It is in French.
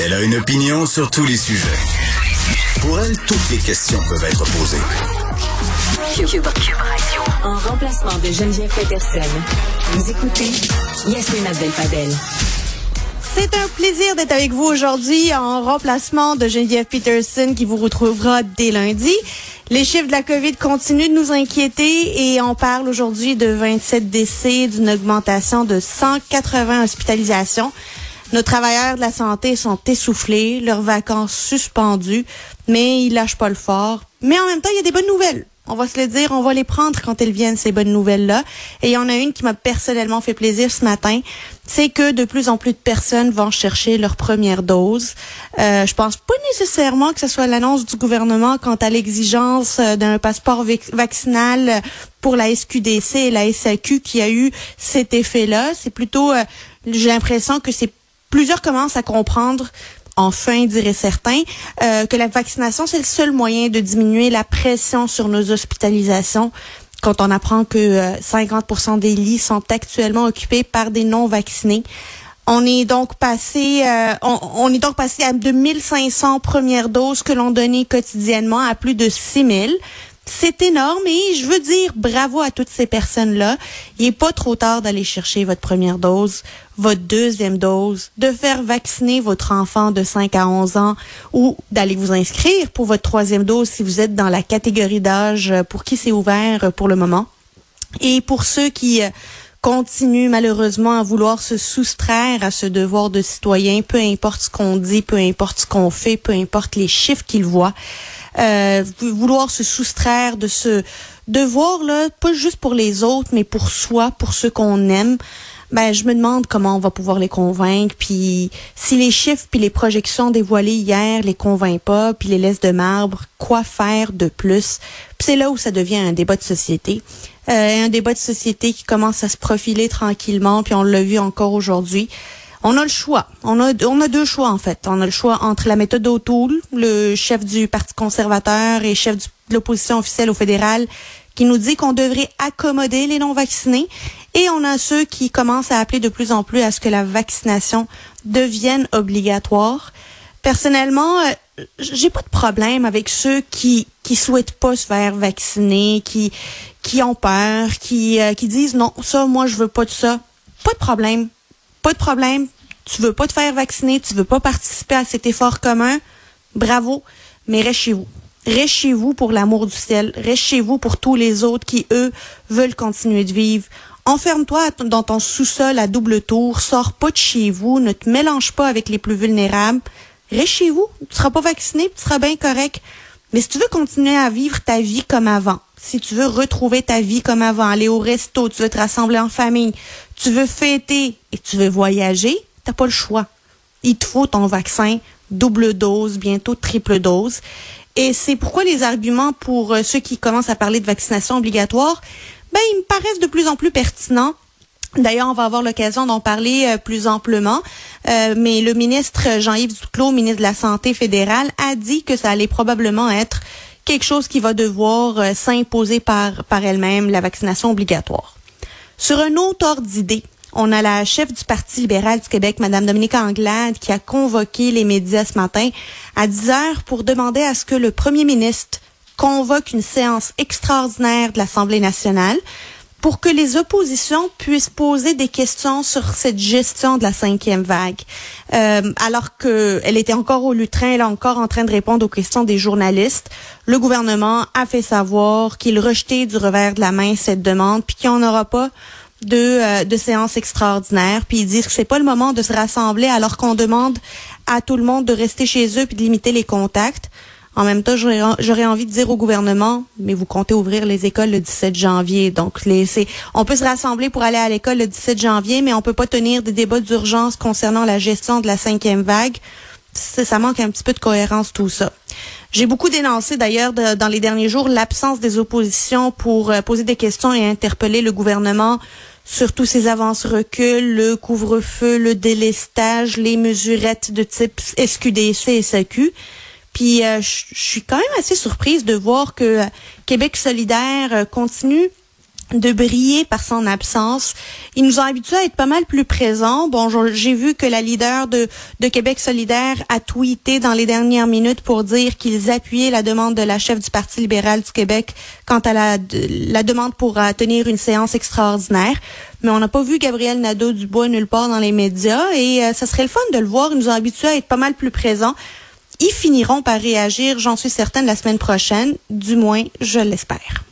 Elle a une opinion sur tous les sujets. Pour elle, toutes les questions peuvent être posées. Cube, Radio. En remplacement de Geneviève Peterson. Vous écoutez Yasmine Abdel-Fadel. C'est un plaisir d'être avec vous aujourd'hui en remplacement de Geneviève Peterson qui vous retrouvera dès lundi. Les chiffres de la COVID continuent de nous inquiéter et on parle aujourd'hui de 27 décès, d'une augmentation de 180 hospitalisations. Nos travailleurs de la santé sont essoufflés, leurs vacances suspendues, mais ils lâchent pas le fort. Mais en même temps, il y a des bonnes nouvelles. On va se le dire, on va les prendre quand elles viennent, ces bonnes nouvelles-là. Et il y en a une qui m'a personnellement fait plaisir ce matin, c'est que de plus en plus de personnes vont chercher leur première dose. Euh, je pense pas nécessairement que ce soit l'annonce du gouvernement quant à l'exigence euh, d'un passeport vaccinal pour la SQDC et la SAQ qui a eu cet effet-là. C'est plutôt, euh, j'ai l'impression que c'est plusieurs commencent à comprendre enfin, diraient certains, euh, que la vaccination, c'est le seul moyen de diminuer la pression sur nos hospitalisations quand on apprend que 50% des lits sont actuellement occupés par des non-vaccinés. On est donc passé, euh, on, on, est donc passé à 2500 premières doses que l'on donnait quotidiennement à plus de 6000. C'est énorme et je veux dire bravo à toutes ces personnes-là. Il n'est pas trop tard d'aller chercher votre première dose, votre deuxième dose, de faire vacciner votre enfant de 5 à 11 ans ou d'aller vous inscrire pour votre troisième dose si vous êtes dans la catégorie d'âge pour qui c'est ouvert pour le moment. Et pour ceux qui euh, continuent malheureusement à vouloir se soustraire à ce devoir de citoyen, peu importe ce qu'on dit, peu importe ce qu'on fait, peu importe les chiffres qu'ils voient, euh, vouloir se soustraire de ce devoir là, pas juste pour les autres, mais pour soi, pour ceux qu'on aime. Ben, je me demande comment on va pouvoir les convaincre. Puis si les chiffres puis les projections dévoilées hier les convainquent pas, puis les laissent de marbre, quoi faire de plus? C'est là où ça devient un débat de société, euh, un débat de société qui commence à se profiler tranquillement. Puis on l'a vu encore aujourd'hui. On a le choix. On a, on a deux choix, en fait. On a le choix entre la méthode O'Toole, le chef du Parti conservateur et chef de l'opposition officielle au fédéral, qui nous dit qu'on devrait accommoder les non-vaccinés. Et on a ceux qui commencent à appeler de plus en plus à ce que la vaccination devienne obligatoire. Personnellement, euh, j'ai pas de problème avec ceux qui qui souhaitent pas se faire vacciner, qui qui ont peur, qui euh, qui disent non, ça moi je veux pas de ça. Pas de problème. Pas de problème tu veux pas te faire vacciner, tu veux pas participer à cet effort commun, bravo, mais reste chez vous. Reste chez vous pour l'amour du ciel. Reste chez vous pour tous les autres qui, eux, veulent continuer de vivre. Enferme-toi dans ton sous-sol à double tour. Sors pas de chez vous. Ne te mélange pas avec les plus vulnérables. Reste chez vous. Tu seras pas vacciné, tu seras bien correct. Mais si tu veux continuer à vivre ta vie comme avant, si tu veux retrouver ta vie comme avant, aller au resto, tu veux te rassembler en famille, tu veux fêter et tu veux voyager, t'as pas le choix. Il te faut ton vaccin, double dose, bientôt triple dose. Et c'est pourquoi les arguments pour euh, ceux qui commencent à parler de vaccination obligatoire, ben, ils me paraissent de plus en plus pertinents. D'ailleurs, on va avoir l'occasion d'en parler euh, plus amplement. Euh, mais le ministre Jean-Yves Duclos, ministre de la Santé fédérale, a dit que ça allait probablement être quelque chose qui va devoir s'imposer par, par elle-même, la vaccination obligatoire. Sur un autre ordre d'idée, on a la chef du Parti libéral du Québec, Madame Dominique Anglade, qui a convoqué les médias ce matin à 10 heures pour demander à ce que le premier ministre convoque une séance extraordinaire de l'Assemblée nationale pour que les oppositions puissent poser des questions sur cette gestion de la cinquième vague. Euh, alors qu'elle était encore au lutrin, elle est encore en train de répondre aux questions des journalistes. Le gouvernement a fait savoir qu'il rejetait du revers de la main cette demande, puis qu'il n'y en aura pas de, euh, de séances extraordinaires, puis ils disent que c'est pas le moment de se rassembler alors qu'on demande à tout le monde de rester chez eux puis de limiter les contacts. En même temps, j'aurais envie de dire au gouvernement, mais vous comptez ouvrir les écoles le 17 janvier. Donc, les, on peut se rassembler pour aller à l'école le 17 janvier, mais on peut pas tenir des débats d'urgence concernant la gestion de la cinquième vague. Ça, manque un petit peu de cohérence, tout ça. J'ai beaucoup dénoncé d'ailleurs dans les derniers jours l'absence des oppositions pour euh, poser des questions et interpeller le gouvernement sur tous ces avances reculs, le couvre-feu, le délestage, les mesurettes de type SQDC et SAQ. Puis euh, je suis quand même assez surprise de voir que euh, Québec solidaire continue de briller par son absence. Il nous a habitués à être pas mal plus présents. Bon, j'ai vu que la leader de, Québec solidaire a tweeté dans les dernières minutes pour dire qu'ils appuyaient la demande de la chef du Parti libéral du Québec quant à la, demande pour euh, tenir une séance extraordinaire. Mais on n'a pas vu Gabriel Nadeau-Dubois nulle part dans les médias et euh, ça serait le fun de le voir. Il nous a habitués à être pas mal plus présents. Ils finiront par réagir, j'en suis certaine, la semaine prochaine. Du moins, je l'espère.